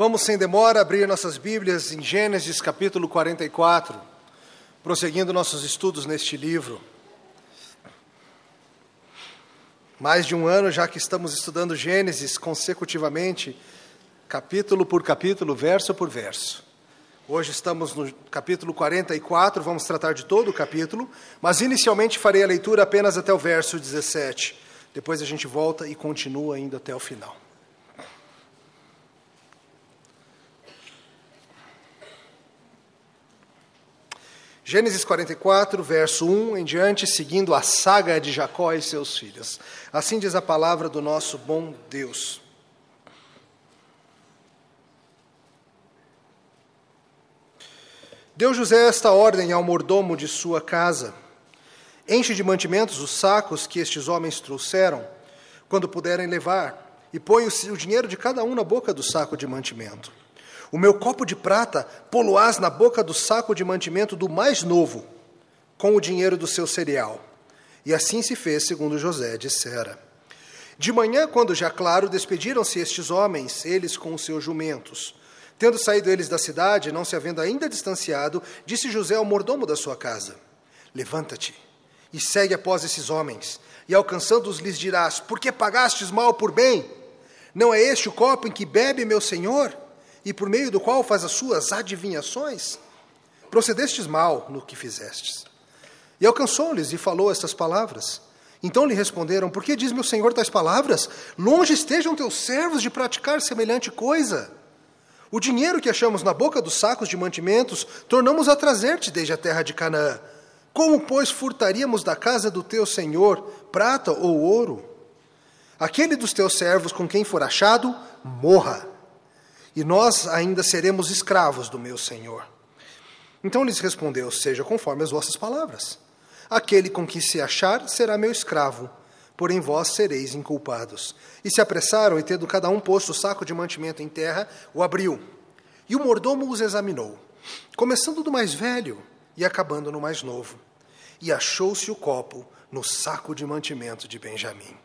Vamos sem demora abrir nossas Bíblias em Gênesis capítulo 44, prosseguindo nossos estudos neste livro. Mais de um ano já que estamos estudando Gênesis consecutivamente, capítulo por capítulo, verso por verso. Hoje estamos no capítulo 44, vamos tratar de todo o capítulo, mas inicialmente farei a leitura apenas até o verso 17. Depois a gente volta e continua indo até o final. Gênesis 44, verso 1 em diante, seguindo a saga de Jacó e seus filhos. Assim diz a palavra do nosso bom Deus. Deu José esta ordem ao mordomo de sua casa: Enche de mantimentos os sacos que estes homens trouxeram, quando puderem levar, e põe o dinheiro de cada um na boca do saco de mantimento. O meu copo de prata poloás na boca do saco de mantimento do mais novo, com o dinheiro do seu cereal. E assim se fez, segundo José dissera. De manhã, quando já claro, despediram-se estes homens, eles com os seus jumentos. Tendo saído eles da cidade, não se havendo ainda distanciado, disse José ao mordomo da sua casa: Levanta-te e segue após esses homens, e alcançando-os lhes dirás: Por que pagastes mal por bem? Não é este o copo em que bebe meu senhor? E por meio do qual faz as suas adivinhações? Procedestes mal no que fizestes. E alcançou-lhes e falou estas palavras. Então lhe responderam: Por que diz meu senhor tais palavras? Longe estejam teus servos de praticar semelhante coisa. O dinheiro que achamos na boca dos sacos de mantimentos, tornamos a trazer-te desde a terra de Canaã. Como, pois, furtaríamos da casa do teu senhor prata ou ouro? Aquele dos teus servos com quem for achado, morra e nós ainda seremos escravos do meu Senhor. Então lhes respondeu: Seja conforme as vossas palavras. Aquele com que se achar será meu escravo, porém vós sereis inculpados. E se apressaram, e tendo cada um posto o saco de mantimento em terra, o abriu. E o mordomo os examinou, começando do mais velho e acabando no mais novo. E achou-se o copo no saco de mantimento de Benjamim.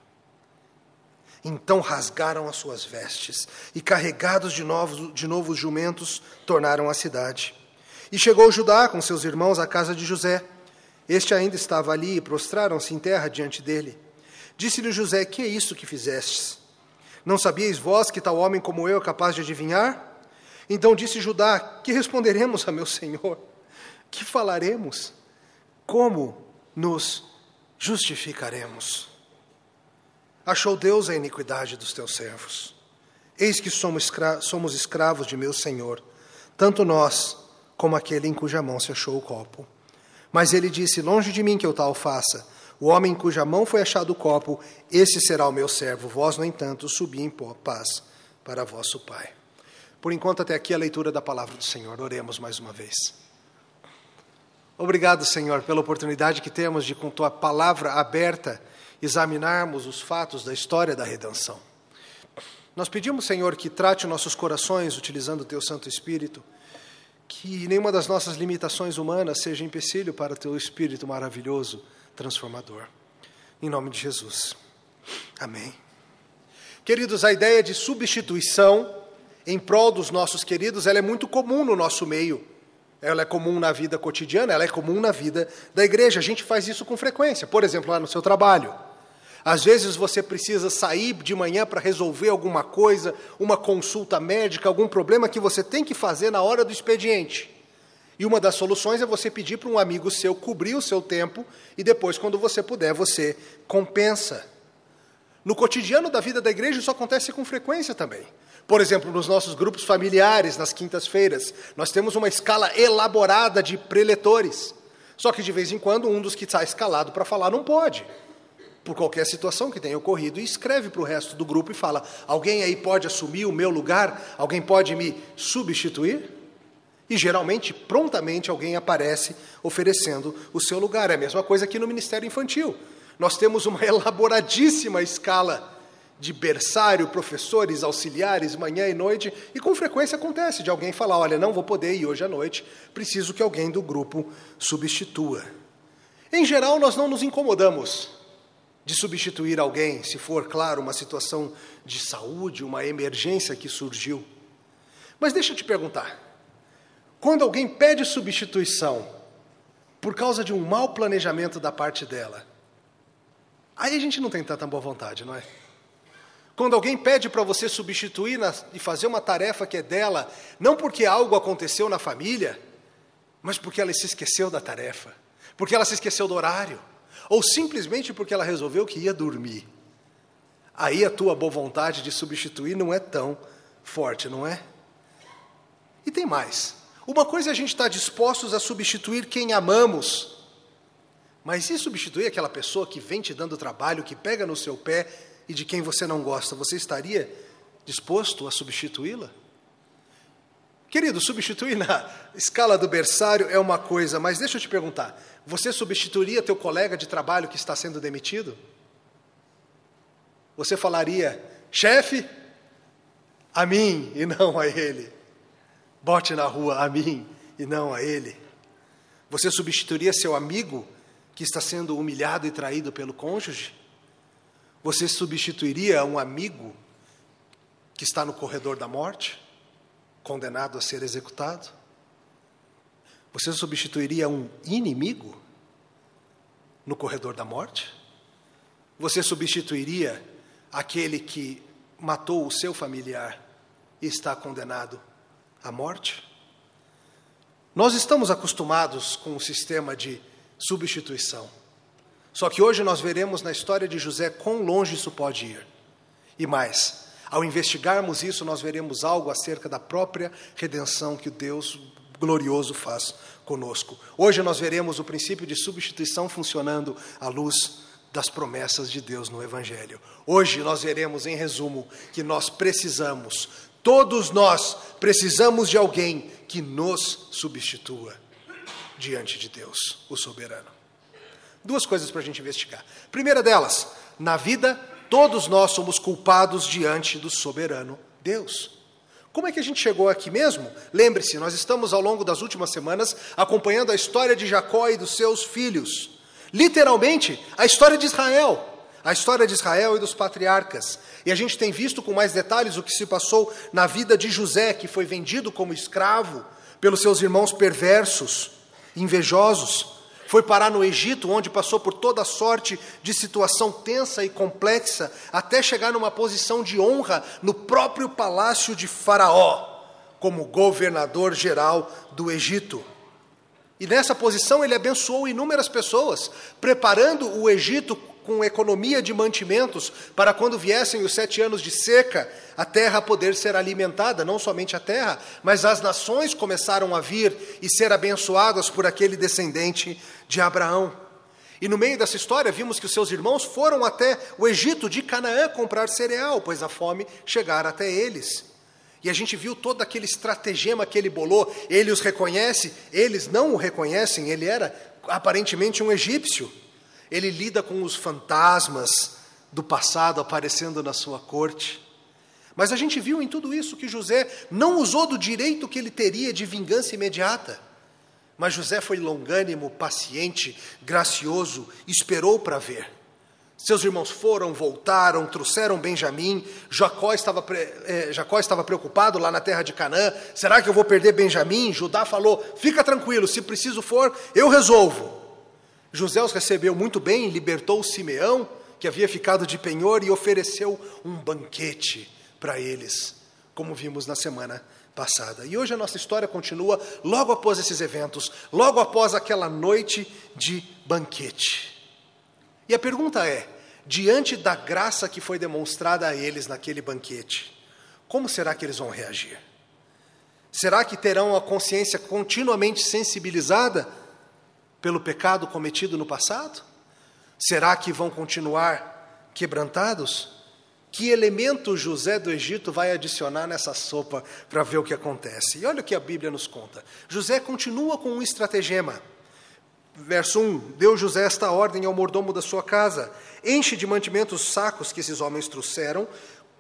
Então rasgaram as suas vestes e, carregados de novos, de novos jumentos, tornaram à cidade. E chegou Judá com seus irmãos à casa de José. Este ainda estava ali e prostraram-se em terra diante dele. Disse-lhe José: Que é isso que fizestes? Não sabíeis vós que tal homem como eu é capaz de adivinhar? Então disse Judá: Que responderemos a meu senhor? Que falaremos? Como nos justificaremos? Achou Deus a iniquidade dos teus servos. Eis que somos, somos escravos de meu Senhor, tanto nós como aquele em cuja mão se achou o copo. Mas ele disse: Longe de mim que eu tal faça. O homem em cuja mão foi achado o copo, esse será o meu servo. Vós, no entanto, subi em paz para vosso Pai. Por enquanto, até aqui a leitura da palavra do Senhor. Oremos mais uma vez. Obrigado, Senhor, pela oportunidade que temos de, com tua palavra aberta, examinarmos os fatos da história da redenção. Nós pedimos, Senhor, que trate nossos corações utilizando o Teu Santo Espírito, que nenhuma das nossas limitações humanas seja empecilho para o Teu Espírito maravilhoso, transformador. Em nome de Jesus. Amém. Queridos, a ideia de substituição em prol dos nossos queridos, ela é muito comum no nosso meio. Ela é comum na vida cotidiana, ela é comum na vida da igreja. A gente faz isso com frequência. Por exemplo, lá no seu trabalho. Às vezes você precisa sair de manhã para resolver alguma coisa, uma consulta médica, algum problema que você tem que fazer na hora do expediente. E uma das soluções é você pedir para um amigo seu cobrir o seu tempo e depois, quando você puder, você compensa. No cotidiano da vida da igreja, isso acontece com frequência também. Por exemplo, nos nossos grupos familiares, nas quintas-feiras, nós temos uma escala elaborada de preletores. Só que de vez em quando um dos que está escalado para falar não pode por qualquer situação que tenha ocorrido, e escreve para o resto do grupo e fala: Alguém aí pode assumir o meu lugar? Alguém pode me substituir? E geralmente, prontamente, alguém aparece oferecendo o seu lugar. É a mesma coisa aqui no Ministério Infantil. Nós temos uma elaboradíssima escala de berçário, professores, auxiliares, manhã e noite, e com frequência acontece de alguém falar: Olha, não vou poder ir hoje à noite, preciso que alguém do grupo substitua. Em geral, nós não nos incomodamos de substituir alguém, se for, claro, uma situação de saúde, uma emergência que surgiu. Mas deixa eu te perguntar: quando alguém pede substituição por causa de um mau planejamento da parte dela, aí a gente não tem tanta boa vontade, não é? Quando alguém pede para você substituir na, e fazer uma tarefa que é dela, não porque algo aconteceu na família, mas porque ela se esqueceu da tarefa, porque ela se esqueceu do horário, ou simplesmente porque ela resolveu que ia dormir. Aí a tua boa vontade de substituir não é tão forte, não é? E tem mais. Uma coisa é a gente estar dispostos a substituir quem amamos, mas e substituir aquela pessoa que vem te dando trabalho, que pega no seu pé e de quem você não gosta, você estaria disposto a substituí-la? Querido, substituir na escala do berçário é uma coisa, mas deixa eu te perguntar: você substituiria teu colega de trabalho que está sendo demitido? Você falaria, chefe, a mim e não a ele. Bote na rua a mim e não a ele. Você substituiria seu amigo que está sendo humilhado e traído pelo cônjuge? Você substituiria um amigo que está no corredor da morte, condenado a ser executado? Você substituiria um inimigo no corredor da morte? Você substituiria aquele que matou o seu familiar e está condenado à morte? Nós estamos acostumados com o sistema de substituição. Só que hoje nós veremos na história de José quão longe isso pode ir. E mais, ao investigarmos isso, nós veremos algo acerca da própria redenção que Deus glorioso faz conosco. Hoje nós veremos o princípio de substituição funcionando à luz das promessas de Deus no Evangelho. Hoje nós veremos, em resumo, que nós precisamos, todos nós precisamos de alguém que nos substitua diante de Deus, o soberano. Duas coisas para a gente investigar. Primeira delas, na vida, todos nós somos culpados diante do soberano Deus. Como é que a gente chegou aqui mesmo? Lembre-se, nós estamos ao longo das últimas semanas acompanhando a história de Jacó e dos seus filhos. Literalmente, a história de Israel. A história de Israel e dos patriarcas. E a gente tem visto com mais detalhes o que se passou na vida de José, que foi vendido como escravo pelos seus irmãos perversos, invejosos. Foi parar no Egito, onde passou por toda sorte de situação tensa e complexa, até chegar numa posição de honra no próprio palácio de Faraó, como governador geral do Egito. E nessa posição ele abençoou inúmeras pessoas, preparando o Egito com economia de mantimentos para quando viessem os sete anos de seca, a terra poder ser alimentada, não somente a terra, mas as nações começaram a vir e ser abençoadas por aquele descendente de Abraão. E no meio dessa história, vimos que os seus irmãos foram até o Egito de Canaã comprar cereal, pois a fome chegara até eles. E a gente viu todo aquele estratagema que ele bolou. Ele os reconhece, eles não o reconhecem, ele era aparentemente um egípcio. Ele lida com os fantasmas do passado aparecendo na sua corte. Mas a gente viu em tudo isso que José não usou do direito que ele teria de vingança imediata. Mas José foi longânimo, paciente, gracioso, esperou para ver. Seus irmãos foram, voltaram, trouxeram Benjamim. Jacó estava, eh, Jacó estava preocupado lá na terra de Canaã. Será que eu vou perder Benjamim? Judá falou: fica tranquilo, se preciso for, eu resolvo. José os recebeu muito bem, libertou Simeão, que havia ficado de penhor, e ofereceu um banquete para eles, como vimos na semana passada. E hoje a nossa história continua logo após esses eventos, logo após aquela noite de banquete. E a pergunta é: diante da graça que foi demonstrada a eles naquele banquete, como será que eles vão reagir? Será que terão a consciência continuamente sensibilizada pelo pecado cometido no passado? Será que vão continuar quebrantados? Que elemento José do Egito vai adicionar nessa sopa para ver o que acontece? E olha o que a Bíblia nos conta. José continua com um estratagema. Verso 1: Deu José esta ordem ao mordomo da sua casa: Enche de mantimentos os sacos que esses homens trouxeram,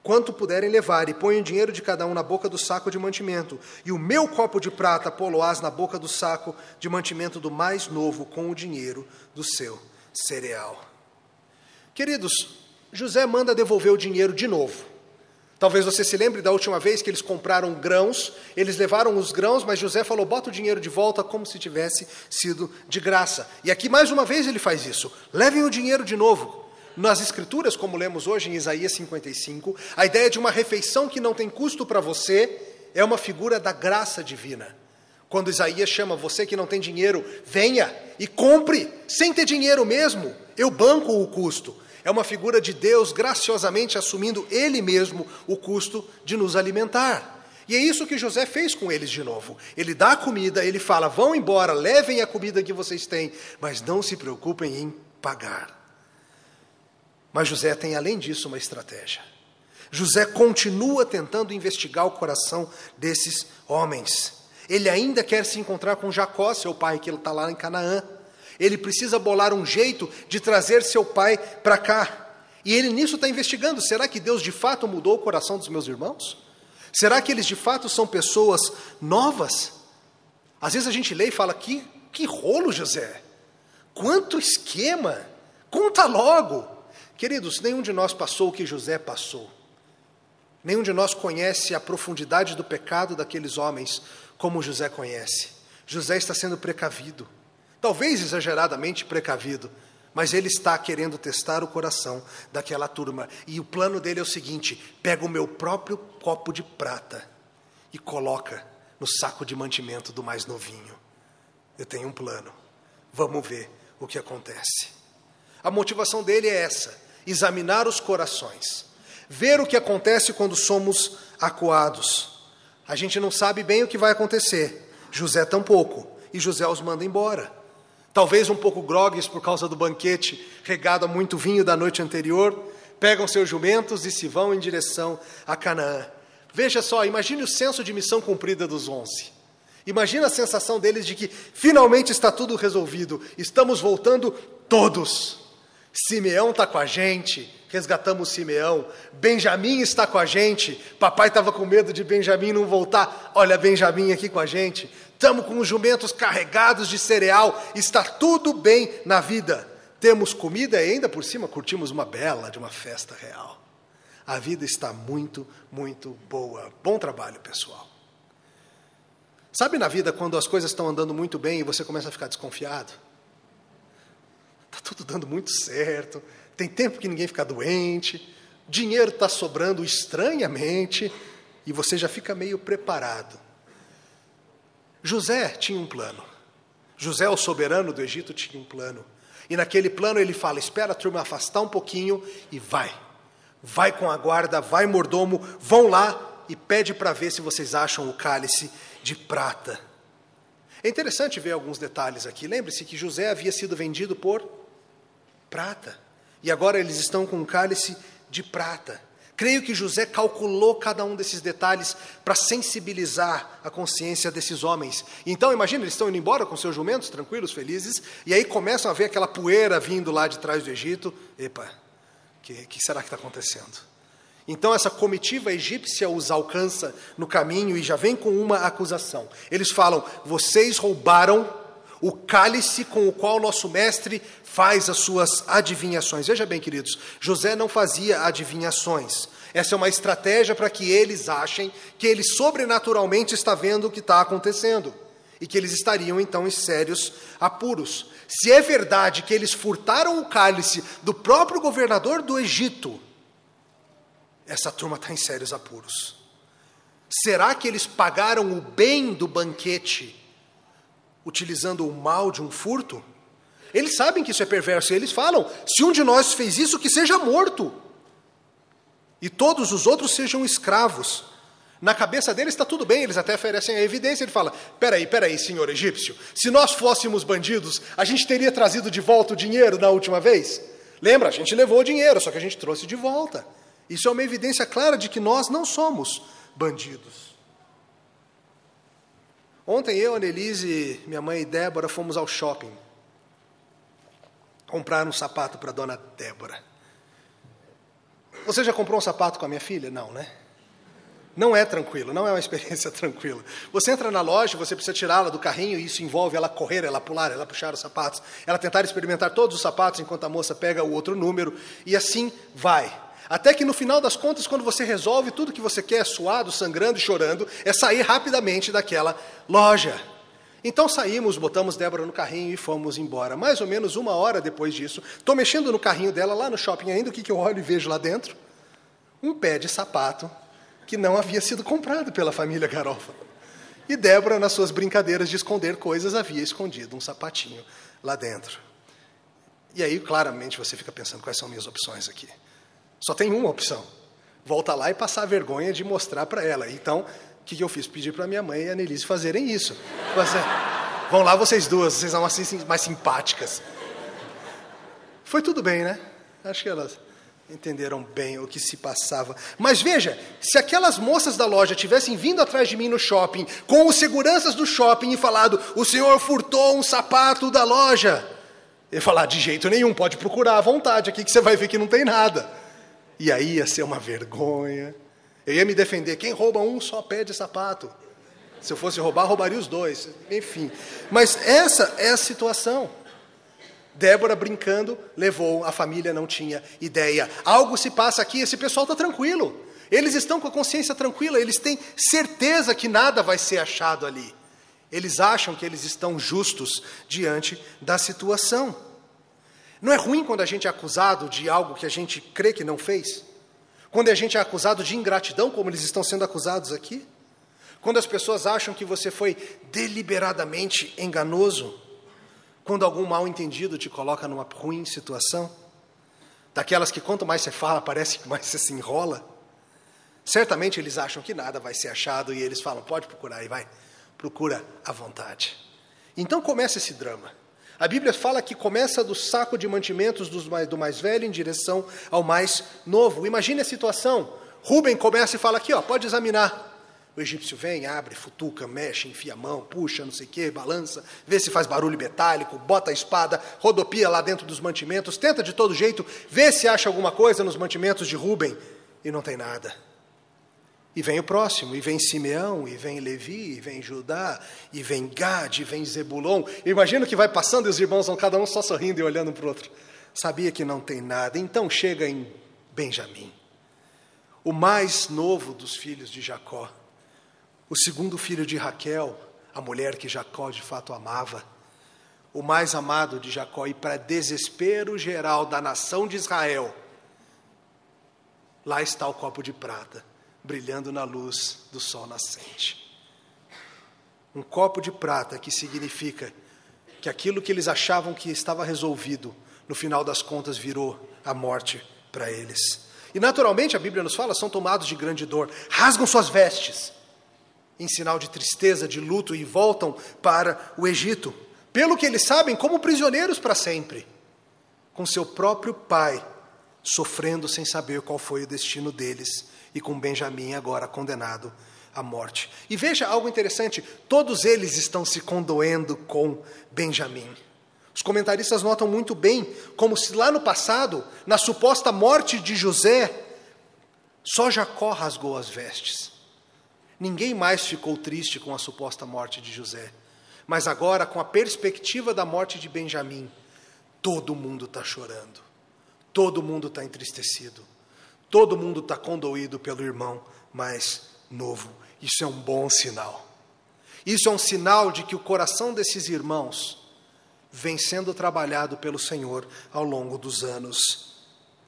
quanto puderem levar, e põe o dinheiro de cada um na boca do saco de mantimento, e o meu copo de prata poloás na boca do saco de mantimento do mais novo, com o dinheiro do seu cereal. Queridos, José manda devolver o dinheiro de novo. Talvez você se lembre da última vez que eles compraram grãos, eles levaram os grãos, mas José falou: bota o dinheiro de volta como se tivesse sido de graça. E aqui mais uma vez ele faz isso: levem o dinheiro de novo. Nas Escrituras, como lemos hoje em Isaías 55, a ideia de uma refeição que não tem custo para você é uma figura da graça divina. Quando Isaías chama você que não tem dinheiro, venha e compre, sem ter dinheiro mesmo, eu banco o custo. É uma figura de Deus graciosamente assumindo Ele mesmo o custo de nos alimentar. E é isso que José fez com eles de novo. Ele dá a comida, ele fala: vão embora, levem a comida que vocês têm, mas não se preocupem em pagar. Mas José tem, além disso, uma estratégia. José continua tentando investigar o coração desses homens. Ele ainda quer se encontrar com Jacó, seu pai, que ele está lá em Canaã. Ele precisa bolar um jeito de trazer seu pai para cá. E ele nisso está investigando: será que Deus de fato mudou o coração dos meus irmãos? Será que eles de fato são pessoas novas? Às vezes a gente lê e fala: que, que rolo, José! Quanto esquema! Conta logo! Queridos, nenhum de nós passou o que José passou. Nenhum de nós conhece a profundidade do pecado daqueles homens como José conhece. José está sendo precavido talvez exageradamente precavido, mas ele está querendo testar o coração daquela turma. E o plano dele é o seguinte: pega o meu próprio copo de prata e coloca no saco de mantimento do mais novinho. Eu tenho um plano. Vamos ver o que acontece. A motivação dele é essa: examinar os corações, ver o que acontece quando somos acuados. A gente não sabe bem o que vai acontecer. José tampouco. E José os manda embora talvez um pouco grogues por causa do banquete regado a muito vinho da noite anterior, pegam seus jumentos e se vão em direção a Canaã. Veja só, imagine o senso de missão cumprida dos onze. Imagina a sensação deles de que finalmente está tudo resolvido, estamos voltando todos. Simeão está com a gente, resgatamos Simeão. Benjamim está com a gente. Papai estava com medo de Benjamim não voltar. Olha, Benjamim aqui com a gente. Estamos com os jumentos carregados de cereal. Está tudo bem na vida. Temos comida e ainda por cima curtimos uma bela de uma festa real. A vida está muito, muito boa. Bom trabalho, pessoal. Sabe na vida quando as coisas estão andando muito bem e você começa a ficar desconfiado? Está tudo dando muito certo, tem tempo que ninguém fica doente, dinheiro está sobrando estranhamente e você já fica meio preparado. José tinha um plano. José, o soberano do Egito, tinha um plano. E naquele plano ele fala: espera a turma afastar um pouquinho e vai. Vai com a guarda, vai mordomo, vão lá e pede para ver se vocês acham o cálice de prata. É interessante ver alguns detalhes aqui. Lembre-se que José havia sido vendido por prata. E agora eles estão com um cálice de prata. Creio que José calculou cada um desses detalhes para sensibilizar a consciência desses homens. Então, imagina, eles estão indo embora com seus jumentos, tranquilos, felizes, e aí começam a ver aquela poeira vindo lá de trás do Egito. Epa, o que, que será que está acontecendo? Então, essa comitiva egípcia os alcança no caminho e já vem com uma acusação. Eles falam: vocês roubaram o cálice com o qual nosso mestre faz as suas adivinhações. Veja bem, queridos, José não fazia adivinhações. Essa é uma estratégia para que eles achem que ele sobrenaturalmente está vendo o que está acontecendo e que eles estariam então em sérios apuros. Se é verdade que eles furtaram o cálice do próprio governador do Egito, essa turma está em sérios apuros. Será que eles pagaram o bem do banquete utilizando o mal de um furto? Eles sabem que isso é perverso e eles falam: se um de nós fez isso, que seja morto. E todos os outros sejam escravos. Na cabeça deles está tudo bem, eles até oferecem a evidência. Ele fala: peraí, peraí, senhor egípcio, se nós fôssemos bandidos, a gente teria trazido de volta o dinheiro na última vez? Lembra, a gente levou o dinheiro, só que a gente trouxe de volta. Isso é uma evidência clara de que nós não somos bandidos. Ontem eu, Annelise, minha mãe e Débora fomos ao shopping comprar um sapato para a dona Débora. Você já comprou um sapato com a minha filha? Não, né? Não é tranquilo, não é uma experiência tranquila. Você entra na loja, você precisa tirá-la do carrinho, e isso envolve ela correr, ela pular, ela puxar os sapatos, ela tentar experimentar todos os sapatos enquanto a moça pega o outro número, e assim vai. Até que no final das contas, quando você resolve tudo que você quer, suado, sangrando e chorando, é sair rapidamente daquela loja. Então saímos, botamos Débora no carrinho e fomos embora. Mais ou menos uma hora depois disso, estou mexendo no carrinho dela lá no shopping ainda, o que, que eu olho e vejo lá dentro? Um pé de sapato que não havia sido comprado pela família Garofa. E Débora, nas suas brincadeiras de esconder coisas, havia escondido um sapatinho lá dentro. E aí, claramente, você fica pensando: quais são minhas opções aqui? Só tem uma opção. Volta lá e passar a vergonha de mostrar para ela. Então, o que, que eu fiz? Pedi para minha mãe e a Nelise fazerem isso. É, vão lá vocês duas, vocês são assim mais simpáticas. Foi tudo bem, né? Acho que elas entenderam bem o que se passava. Mas veja, se aquelas moças da loja tivessem vindo atrás de mim no shopping, com os seguranças do shopping e falado: o senhor furtou um sapato da loja. Eu falar: de jeito nenhum, pode procurar à vontade aqui que você vai ver que não tem nada. E aí ia ser uma vergonha. Eu ia me defender. Quem rouba um só pé de sapato. Se eu fosse roubar, roubaria os dois. Enfim. Mas essa é a situação. Débora brincando levou, a família não tinha ideia. Algo se passa aqui, esse pessoal está tranquilo. Eles estão com a consciência tranquila, eles têm certeza que nada vai ser achado ali. Eles acham que eles estão justos diante da situação. Não é ruim quando a gente é acusado de algo que a gente crê que não fez? Quando a gente é acusado de ingratidão, como eles estão sendo acusados aqui? Quando as pessoas acham que você foi deliberadamente enganoso? Quando algum mal entendido te coloca numa ruim situação? Daquelas que quanto mais você fala, parece que mais você se enrola? Certamente eles acham que nada vai ser achado e eles falam: pode procurar e vai, procura à vontade. Então começa esse drama. A Bíblia fala que começa do saco de mantimentos do mais velho em direção ao mais novo. Imagine a situação. Rubem começa e fala aqui, ó, pode examinar. O egípcio vem, abre, futuca, mexe, enfia a mão, puxa, não sei o quê, balança, vê se faz barulho metálico, bota a espada, rodopia lá dentro dos mantimentos, tenta de todo jeito, vê se acha alguma coisa nos mantimentos de Rubem e não tem nada. E vem o próximo, e vem Simeão, e vem Levi, e vem Judá, e vem Gad, e vem Zebulon. Imagina que vai passando e os irmãos vão cada um só sorrindo e olhando para o outro. Sabia que não tem nada. Então chega em Benjamim, o mais novo dos filhos de Jacó, o segundo filho de Raquel, a mulher que Jacó de fato amava, o mais amado de Jacó, e para desespero geral da nação de Israel, lá está o copo de prata brilhando na luz do sol nascente. Um copo de prata que significa que aquilo que eles achavam que estava resolvido, no final das contas virou a morte para eles. E naturalmente a Bíblia nos fala, são tomados de grande dor, rasgam suas vestes, em sinal de tristeza, de luto, e voltam para o Egito, pelo que eles sabem, como prisioneiros para sempre, com seu próprio pai, sofrendo sem saber qual foi o destino deles e com Benjamim agora condenado à morte. E veja algo interessante: todos eles estão se condoendo com Benjamim. Os comentaristas notam muito bem como se lá no passado, na suposta morte de José, só Jacó rasgou as vestes. Ninguém mais ficou triste com a suposta morte de José. Mas agora, com a perspectiva da morte de Benjamim, todo mundo está chorando, todo mundo está entristecido. Todo mundo está condoído pelo irmão mais novo. Isso é um bom sinal. Isso é um sinal de que o coração desses irmãos vem sendo trabalhado pelo Senhor ao longo dos anos.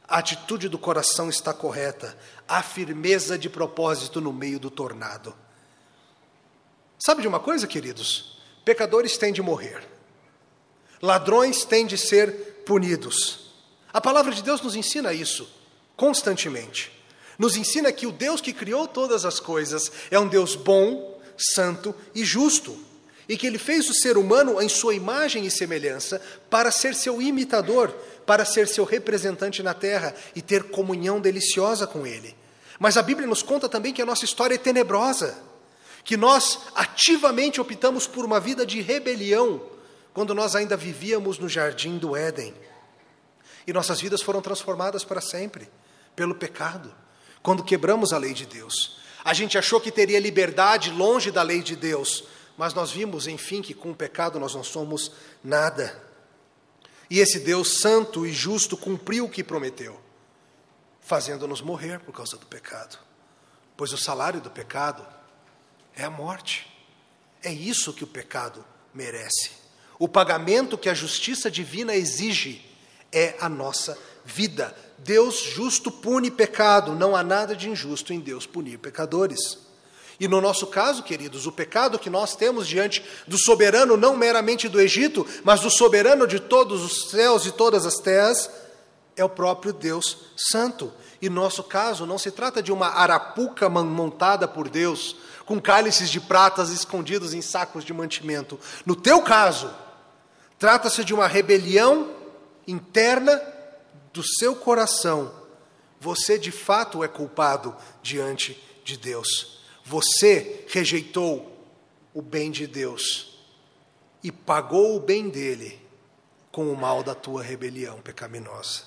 A atitude do coração está correta, há firmeza de propósito no meio do tornado. Sabe de uma coisa, queridos? Pecadores têm de morrer, ladrões têm de ser punidos. A palavra de Deus nos ensina isso constantemente. Nos ensina que o Deus que criou todas as coisas é um Deus bom, santo e justo, e que ele fez o ser humano em sua imagem e semelhança para ser seu imitador, para ser seu representante na terra e ter comunhão deliciosa com ele. Mas a Bíblia nos conta também que a nossa história é tenebrosa, que nós ativamente optamos por uma vida de rebelião quando nós ainda vivíamos no jardim do Éden. E nossas vidas foram transformadas para sempre pelo pecado, quando quebramos a lei de Deus. A gente achou que teria liberdade longe da lei de Deus, mas nós vimos, enfim, que com o pecado nós não somos nada. E esse Deus santo e justo cumpriu o que prometeu. fazendo-nos morrer por causa do pecado. Pois o salário do pecado é a morte. É isso que o pecado merece. O pagamento que a justiça divina exige é a nossa vida. Deus justo pune pecado, não há nada de injusto em Deus punir pecadores. E no nosso caso, queridos, o pecado que nós temos diante do soberano, não meramente do Egito, mas do soberano de todos os céus e todas as terras, é o próprio Deus Santo. E no nosso caso, não se trata de uma arapuca montada por Deus, com cálices de pratas escondidos em sacos de mantimento. No teu caso, trata-se de uma rebelião interna do seu coração. Você de fato é culpado diante de Deus. Você rejeitou o bem de Deus e pagou o bem dele com o mal da tua rebelião pecaminosa.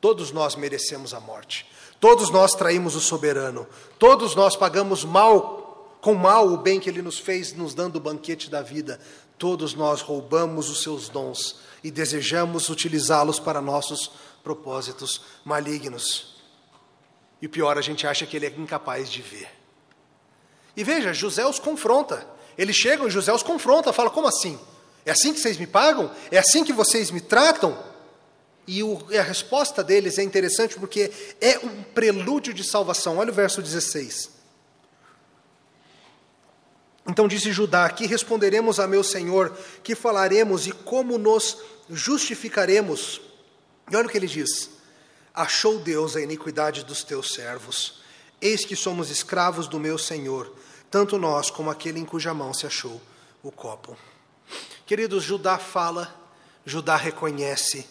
Todos nós merecemos a morte. Todos nós traímos o soberano. Todos nós pagamos mal com mal o bem que ele nos fez, nos dando o banquete da vida. Todos nós roubamos os seus dons e desejamos utilizá-los para nossos propósitos malignos. E o pior, a gente acha que ele é incapaz de ver. E veja, José os confronta. Eles chegam e José os confronta, fala: como assim? É assim que vocês me pagam? É assim que vocês me tratam? E a resposta deles é interessante porque é um prelúdio de salvação. Olha o verso 16. Então disse Judá: Aqui responderemos a meu senhor, que falaremos e como nos justificaremos. E olha o que ele diz: Achou Deus a iniquidade dos teus servos, eis que somos escravos do meu senhor tanto nós como aquele em cuja mão se achou o copo. Queridos, Judá fala, Judá reconhece,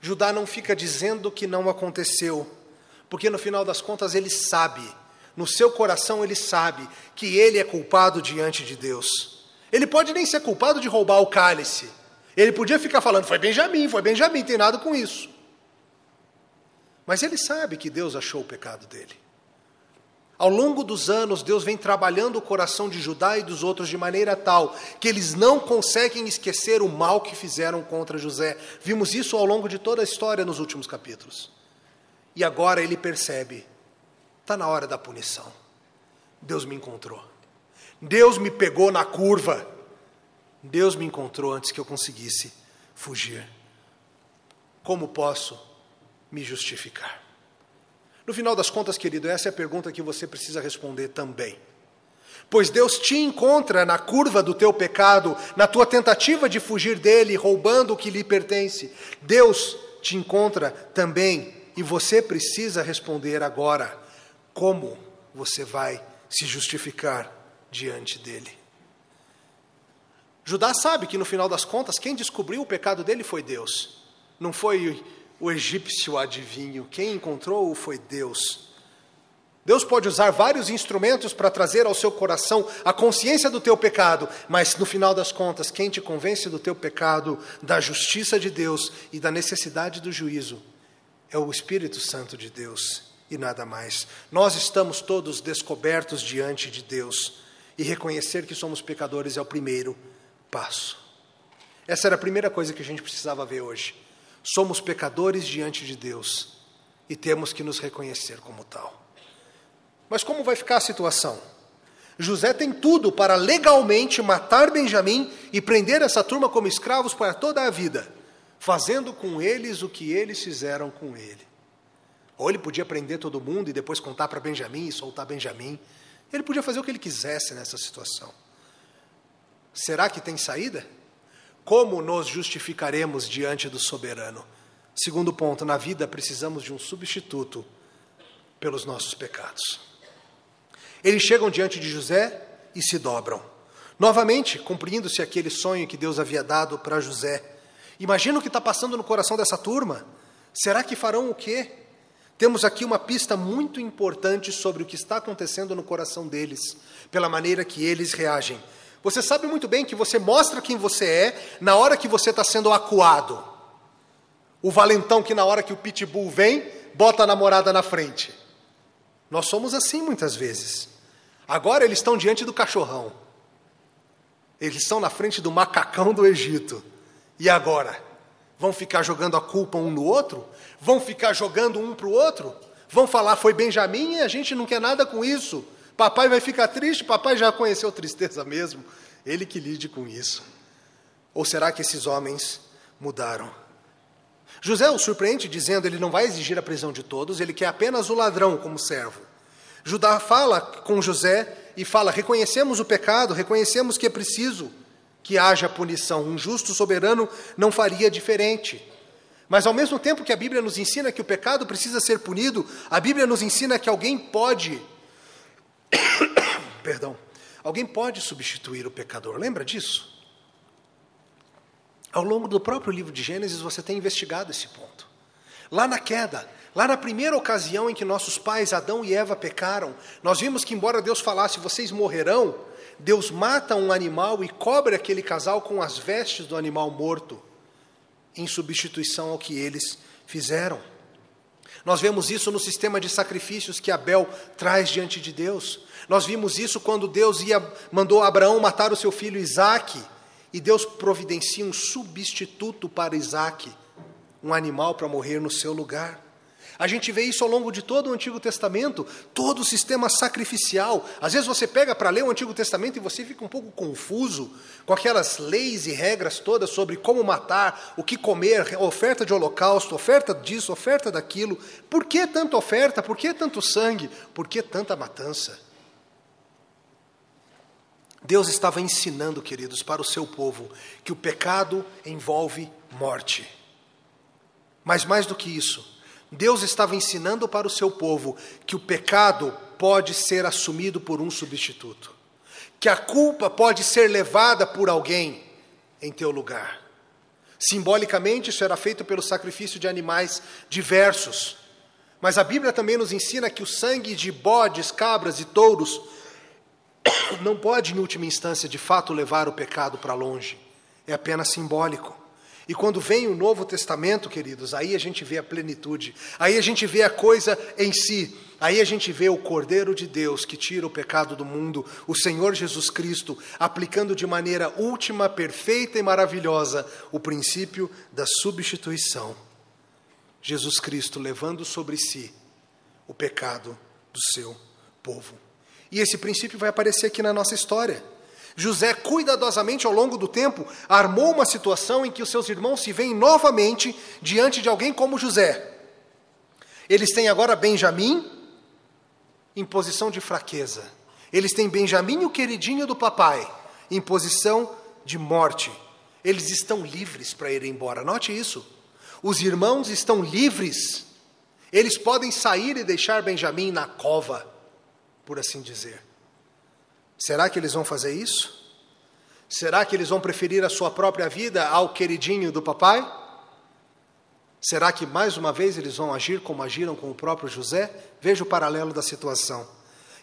Judá não fica dizendo que não aconteceu, porque no final das contas ele sabe, no seu coração ele sabe que ele é culpado diante de Deus. Ele pode nem ser culpado de roubar o cálice, ele podia ficar falando, foi Benjamim, foi Benjamim, tem nada com isso. Mas ele sabe que Deus achou o pecado dele. Ao longo dos anos, Deus vem trabalhando o coração de Judá e dos outros de maneira tal que eles não conseguem esquecer o mal que fizeram contra José. Vimos isso ao longo de toda a história nos últimos capítulos. E agora ele percebe: está na hora da punição. Deus me encontrou. Deus me pegou na curva. Deus me encontrou antes que eu conseguisse fugir. Como posso me justificar? No final das contas, querido, essa é a pergunta que você precisa responder também. Pois Deus te encontra na curva do teu pecado, na tua tentativa de fugir dele, roubando o que lhe pertence. Deus te encontra também e você precisa responder agora como você vai se justificar diante dele. Judá sabe que no final das contas, quem descobriu o pecado dele foi Deus, não foi o egípcio adivinho, quem encontrou-o foi Deus. Deus pode usar vários instrumentos para trazer ao seu coração a consciência do teu pecado, mas no final das contas, quem te convence do teu pecado, da justiça de Deus e da necessidade do juízo é o Espírito Santo de Deus e nada mais. Nós estamos todos descobertos diante de Deus e reconhecer que somos pecadores é o primeiro passo. Essa era a primeira coisa que a gente precisava ver hoje. Somos pecadores diante de Deus e temos que nos reconhecer como tal. Mas como vai ficar a situação? José tem tudo para legalmente matar Benjamim e prender essa turma como escravos para toda a vida, fazendo com eles o que eles fizeram com ele. Ou ele podia prender todo mundo e depois contar para Benjamim e soltar Benjamim. Ele podia fazer o que ele quisesse nessa situação. Será que tem saída? Como nos justificaremos diante do soberano? Segundo ponto, na vida precisamos de um substituto pelos nossos pecados. Eles chegam diante de José e se dobram. Novamente, cumprindo-se aquele sonho que Deus havia dado para José. Imagina o que está passando no coração dessa turma. Será que farão o quê? Temos aqui uma pista muito importante sobre o que está acontecendo no coração deles, pela maneira que eles reagem. Você sabe muito bem que você mostra quem você é na hora que você está sendo acuado. O valentão que na hora que o pitbull vem, bota a namorada na frente. Nós somos assim muitas vezes. Agora eles estão diante do cachorrão. Eles estão na frente do macacão do Egito. E agora? Vão ficar jogando a culpa um no outro? Vão ficar jogando um para o outro? Vão falar, foi Benjamim e a gente não quer nada com isso. Papai vai ficar triste, papai já conheceu tristeza mesmo. Ele que lide com isso. Ou será que esses homens mudaram? José o surpreende dizendo: ele não vai exigir a prisão de todos, ele quer apenas o ladrão como servo. Judá fala com José e fala: reconhecemos o pecado, reconhecemos que é preciso que haja punição. Um justo soberano não faria diferente. Mas ao mesmo tempo que a Bíblia nos ensina que o pecado precisa ser punido, a Bíblia nos ensina que alguém pode Perdão. Alguém pode substituir o pecador. Lembra disso? Ao longo do próprio livro de Gênesis você tem investigado esse ponto. Lá na queda, lá na primeira ocasião em que nossos pais Adão e Eva pecaram, nós vimos que embora Deus falasse vocês morrerão, Deus mata um animal e cobre aquele casal com as vestes do animal morto em substituição ao que eles fizeram. Nós vemos isso no sistema de sacrifícios que Abel traz diante de Deus. Nós vimos isso quando Deus ia, mandou Abraão matar o seu filho Isaque, e Deus providencia um substituto para Isaque, um animal para morrer no seu lugar. A gente vê isso ao longo de todo o Antigo Testamento, todo o sistema sacrificial. Às vezes você pega para ler o Antigo Testamento e você fica um pouco confuso com aquelas leis e regras todas sobre como matar, o que comer, oferta de holocausto, oferta disso, oferta daquilo. Por que tanta oferta? Por que tanto sangue? Por que tanta matança? Deus estava ensinando, queridos, para o seu povo que o pecado envolve morte. Mas mais do que isso, Deus estava ensinando para o seu povo que o pecado pode ser assumido por um substituto, que a culpa pode ser levada por alguém em teu lugar. Simbolicamente, isso era feito pelo sacrifício de animais diversos. Mas a Bíblia também nos ensina que o sangue de bodes, cabras e touros não pode, em última instância, de fato levar o pecado para longe. É apenas simbólico. E quando vem o Novo Testamento, queridos, aí a gente vê a plenitude, aí a gente vê a coisa em si, aí a gente vê o Cordeiro de Deus que tira o pecado do mundo, o Senhor Jesus Cristo, aplicando de maneira última, perfeita e maravilhosa o princípio da substituição. Jesus Cristo levando sobre si o pecado do seu povo. E esse princípio vai aparecer aqui na nossa história. José, cuidadosamente ao longo do tempo, armou uma situação em que os seus irmãos se veem novamente diante de alguém como José. Eles têm agora Benjamim em posição de fraqueza. Eles têm Benjamim, o queridinho do papai, em posição de morte. Eles estão livres para ir embora. Note isso. Os irmãos estão livres. Eles podem sair e deixar Benjamim na cova, por assim dizer. Será que eles vão fazer isso? Será que eles vão preferir a sua própria vida ao queridinho do papai? Será que mais uma vez eles vão agir como agiram com o próprio José? Veja o paralelo da situação.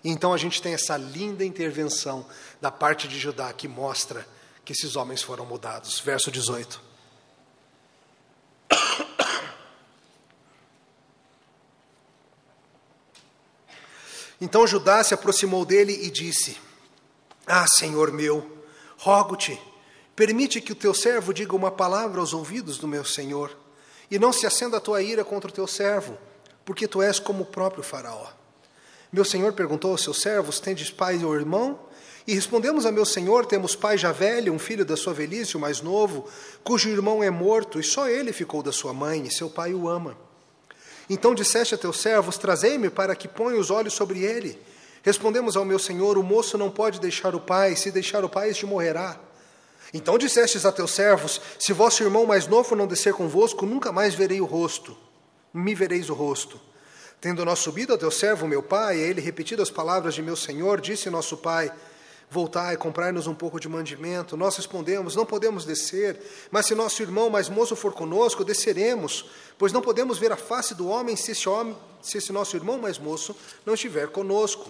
Então a gente tem essa linda intervenção da parte de Judá que mostra que esses homens foram mudados. Verso 18. Então Judá se aproximou dele e disse: ah, Senhor meu, rogo-te, permite que o teu servo diga uma palavra aos ouvidos do meu Senhor, e não se acenda a tua ira contra o teu servo, porque tu és como o próprio Faraó. Meu senhor perguntou aos seus servos: Tendes pai ou irmão? E respondemos a meu senhor: Temos pai já velho, um filho da sua velhice, o mais novo, cujo irmão é morto, e só ele ficou da sua mãe, e seu pai o ama. Então disseste a teus servos: Trazei-me para que ponha os olhos sobre ele. Respondemos ao meu senhor: O moço não pode deixar o pai, se deixar o pai, este morrerá. Então dissestes a teus servos: Se vosso irmão mais novo não descer convosco, nunca mais verei o rosto, me vereis o rosto. Tendo nós subido a teu servo, meu pai, a ele repetido as palavras de meu senhor, disse nosso pai: Voltai, comprai-nos um pouco de mandimento. Nós respondemos: Não podemos descer, mas se nosso irmão mais moço for conosco, desceremos, pois não podemos ver a face do homem se esse, homem, se esse nosso irmão mais moço não estiver conosco.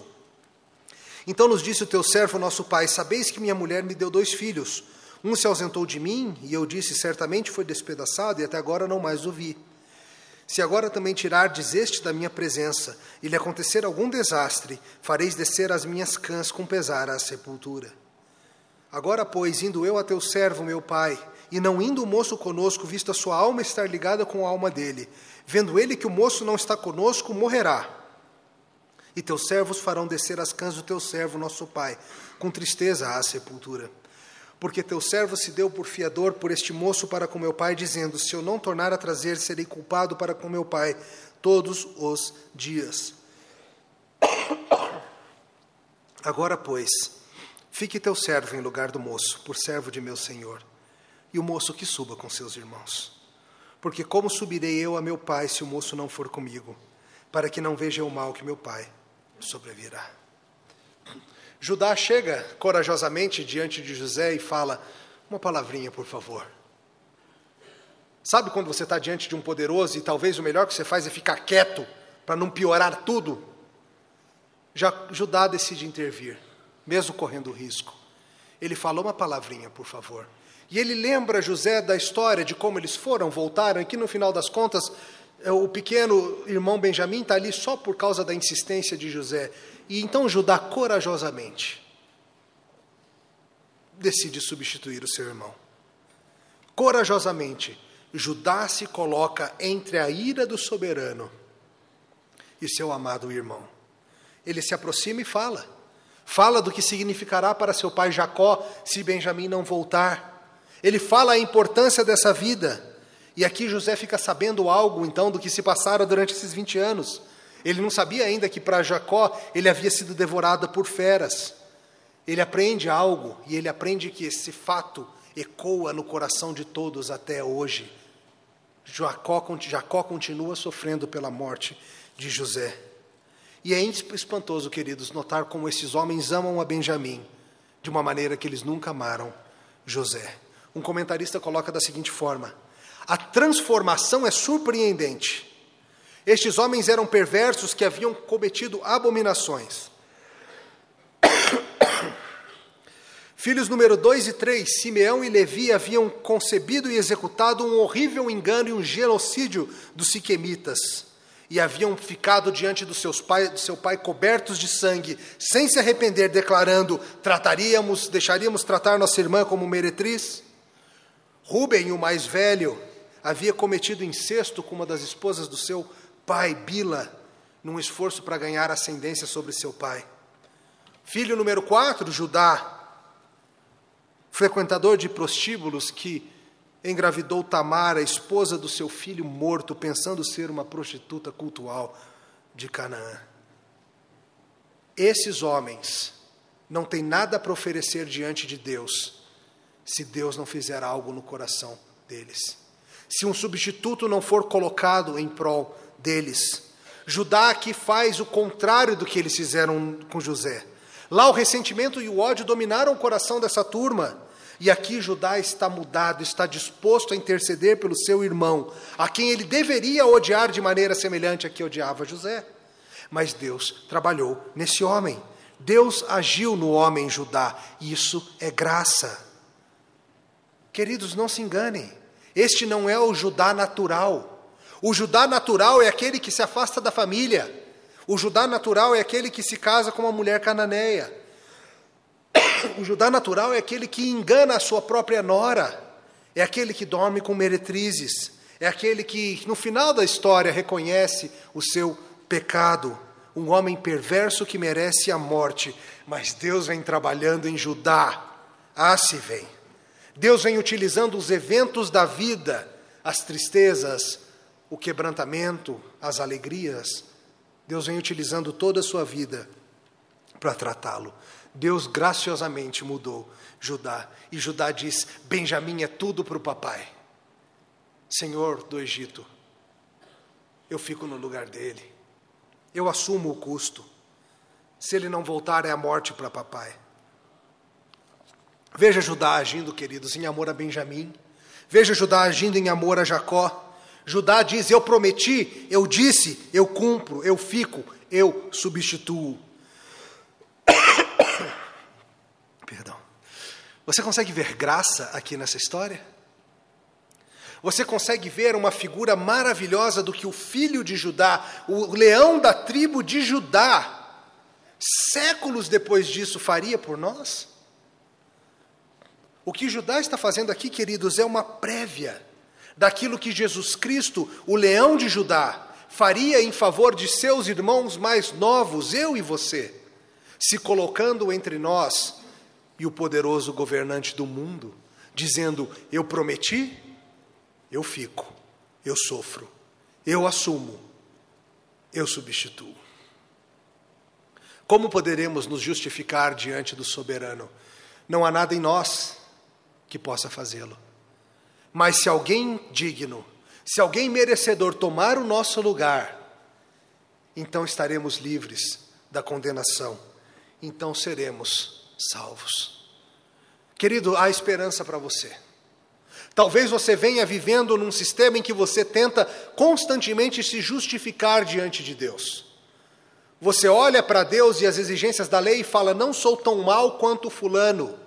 Então nos disse o teu servo, nosso pai: Sabeis que minha mulher me deu dois filhos. Um se ausentou de mim, e eu disse: Certamente foi despedaçado, e até agora não mais o vi. Se agora também tirardes este da minha presença, e lhe acontecer algum desastre, fareis descer as minhas cãs com pesar à sepultura. Agora, pois, indo eu a teu servo, meu pai, e não indo o moço conosco, visto a sua alma estar ligada com a alma dele, vendo ele que o moço não está conosco, morrerá. E teus servos farão descer as cãs do teu servo, nosso pai, com tristeza à sepultura. Porque teu servo se deu por fiador por este moço para com meu pai, dizendo: Se eu não tornar a trazer, serei culpado para com meu pai todos os dias. Agora, pois, fique teu servo em lugar do moço, por servo de meu senhor, e o moço que suba com seus irmãos. Porque como subirei eu a meu pai se o moço não for comigo, para que não veja o mal que meu pai sobrevirá? Judá chega corajosamente diante de José e fala: Uma palavrinha, por favor. Sabe quando você está diante de um poderoso e talvez o melhor que você faz é ficar quieto para não piorar tudo? Já Judá decide intervir, mesmo correndo risco. Ele falou uma palavrinha, por favor. E ele lembra José da história de como eles foram, voltaram, e que no final das contas o pequeno irmão Benjamim está ali só por causa da insistência de José. E então Judá corajosamente decide substituir o seu irmão. Corajosamente, Judá se coloca entre a ira do soberano e seu amado irmão. Ele se aproxima e fala. Fala do que significará para seu pai Jacó se Benjamim não voltar. Ele fala a importância dessa vida. E aqui José fica sabendo algo, então, do que se passara durante esses 20 anos. Ele não sabia ainda que para Jacó ele havia sido devorado por feras. Ele aprende algo e ele aprende que esse fato ecoa no coração de todos até hoje. Jacó, Jacó continua sofrendo pela morte de José. E é espantoso, queridos, notar como esses homens amam a Benjamim de uma maneira que eles nunca amaram José. Um comentarista coloca da seguinte forma: a transformação é surpreendente. Estes homens eram perversos que haviam cometido abominações. Filhos número 2 e 3, Simeão e Levi haviam concebido e executado um horrível engano e um genocídio dos siquemitas. E haviam ficado diante dos seus pai, do seu pai cobertos de sangue, sem se arrepender, declarando: trataríamos, deixaríamos tratar nossa irmã como meretriz. Rubem, o mais velho, havia cometido incesto com uma das esposas do seu pai, Bila, num esforço para ganhar ascendência sobre seu pai. Filho número 4, Judá, frequentador de prostíbulos que engravidou Tamar, a esposa do seu filho morto, pensando ser uma prostituta cultual de Canaã. Esses homens não têm nada para oferecer diante de Deus, se Deus não fizer algo no coração deles. Se um substituto não for colocado em prol deles. Judá aqui faz o contrário do que eles fizeram com José. Lá o ressentimento e o ódio dominaram o coração dessa turma. E aqui Judá está mudado, está disposto a interceder pelo seu irmão, a quem ele deveria odiar de maneira semelhante a que odiava José. Mas Deus trabalhou nesse homem. Deus agiu no homem Judá. Isso é graça. Queridos, não se enganem. Este não é o Judá natural. O Judá natural é aquele que se afasta da família. O Judá natural é aquele que se casa com uma mulher cananeia. O Judá natural é aquele que engana a sua própria nora. É aquele que dorme com meretrizes. É aquele que, no final da história, reconhece o seu pecado. Um homem perverso que merece a morte. Mas Deus vem trabalhando em Judá. Ah, se vem. Deus vem utilizando os eventos da vida, as tristezas, o quebrantamento, as alegrias. Deus vem utilizando toda a sua vida para tratá-lo. Deus graciosamente mudou Judá. E Judá diz: Benjamim é tudo para o papai. Senhor do Egito, eu fico no lugar dele. Eu assumo o custo. Se ele não voltar, é a morte para papai. Veja Judá agindo, queridos, em amor a Benjamim. Veja Judá agindo em amor a Jacó. Judá diz: Eu prometi, eu disse, eu cumpro, eu fico, eu substituo. Perdão. Você consegue ver graça aqui nessa história? Você consegue ver uma figura maravilhosa do que o filho de Judá, o leão da tribo de Judá, séculos depois disso faria por nós? O que Judá está fazendo aqui, queridos, é uma prévia daquilo que Jesus Cristo, o leão de Judá, faria em favor de seus irmãos mais novos, eu e você, se colocando entre nós e o poderoso governante do mundo, dizendo: Eu prometi, eu fico, eu sofro, eu assumo, eu substituo. Como poderemos nos justificar diante do soberano? Não há nada em nós que possa fazê-lo. Mas se alguém digno, se alguém merecedor tomar o nosso lugar, então estaremos livres da condenação, então seremos salvos. Querido, há esperança para você. Talvez você venha vivendo num sistema em que você tenta constantemente se justificar diante de Deus. Você olha para Deus e as exigências da lei e fala: Não sou tão mal quanto Fulano.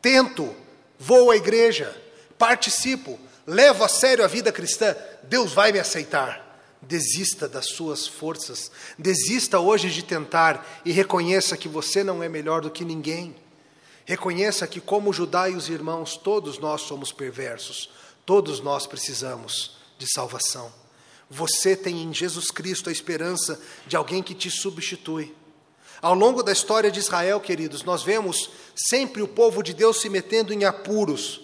Tento, vou à igreja, participo, levo a sério a vida cristã. Deus vai me aceitar. Desista das suas forças, desista hoje de tentar e reconheça que você não é melhor do que ninguém. Reconheça que, como Judá e os irmãos, todos nós somos perversos, todos nós precisamos de salvação. Você tem em Jesus Cristo a esperança de alguém que te substitui. Ao longo da história de Israel, queridos, nós vemos sempre o povo de Deus se metendo em apuros,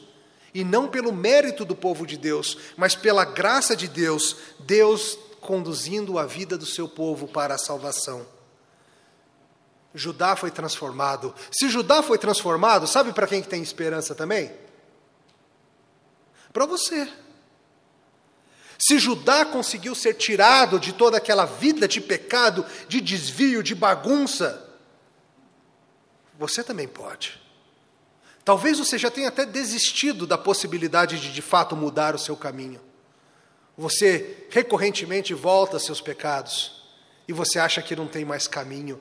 e não pelo mérito do povo de Deus, mas pela graça de Deus, Deus conduzindo a vida do seu povo para a salvação. Judá foi transformado. Se Judá foi transformado, sabe para quem que tem esperança também? Para você. Se Judá conseguiu ser tirado de toda aquela vida de pecado, de desvio, de bagunça, você também pode. Talvez você já tenha até desistido da possibilidade de de fato mudar o seu caminho. Você recorrentemente volta a seus pecados e você acha que não tem mais caminho.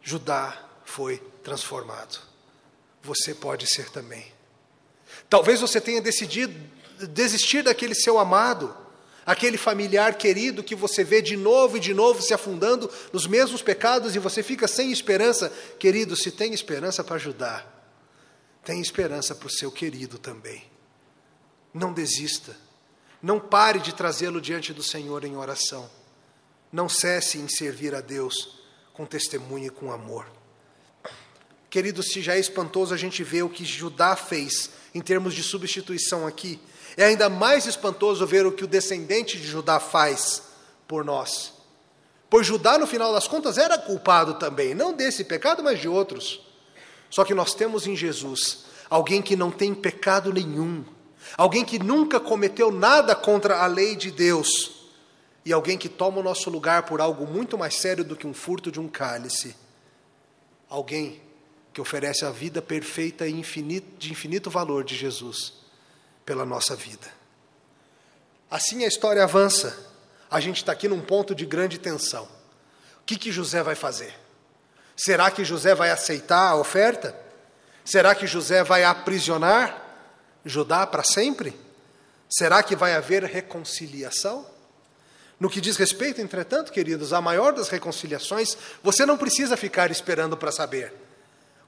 Judá foi transformado. Você pode ser também. Talvez você tenha decidido desistir daquele seu amado, aquele familiar querido que você vê de novo e de novo se afundando nos mesmos pecados e você fica sem esperança. Querido, se tem esperança para ajudar, tem esperança para o seu querido também. Não desista. Não pare de trazê-lo diante do Senhor em oração. Não cesse em servir a Deus com testemunho e com amor. Querido, se já é espantoso a gente ver o que Judá fez em termos de substituição aqui, é ainda mais espantoso ver o que o descendente de Judá faz por nós. Pois Judá, no final das contas, era culpado também, não desse pecado, mas de outros. Só que nós temos em Jesus alguém que não tem pecado nenhum, alguém que nunca cometeu nada contra a lei de Deus, e alguém que toma o nosso lugar por algo muito mais sério do que um furto de um cálice. Alguém que oferece a vida perfeita e infinito, de infinito valor de Jesus pela nossa vida. Assim a história avança. A gente está aqui num ponto de grande tensão. O que, que José vai fazer? Será que José vai aceitar a oferta? Será que José vai aprisionar Judá para sempre? Será que vai haver reconciliação? No que diz respeito, entretanto, queridos, à maior das reconciliações, você não precisa ficar esperando para saber.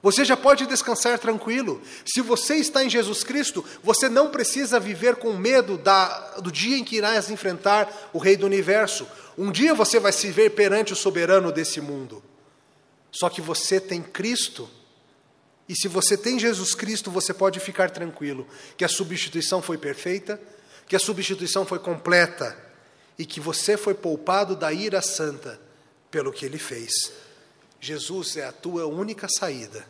Você já pode descansar tranquilo. Se você está em Jesus Cristo, você não precisa viver com medo da, do dia em que irás enfrentar o Rei do Universo. Um dia você vai se ver perante o soberano desse mundo. Só que você tem Cristo. E se você tem Jesus Cristo, você pode ficar tranquilo que a substituição foi perfeita, que a substituição foi completa e que você foi poupado da ira santa pelo que ele fez. Jesus é a tua única saída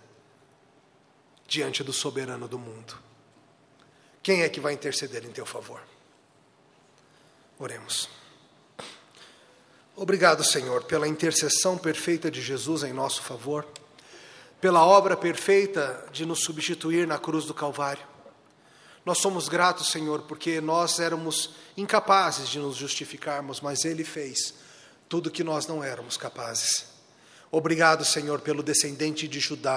diante do soberano do mundo. Quem é que vai interceder em teu favor? Oremos. Obrigado, Senhor, pela intercessão perfeita de Jesus em nosso favor, pela obra perfeita de nos substituir na cruz do Calvário. Nós somos gratos, Senhor, porque nós éramos incapazes de nos justificarmos, mas Ele fez tudo que nós não éramos capazes. Obrigado, Senhor, pelo descendente de Judá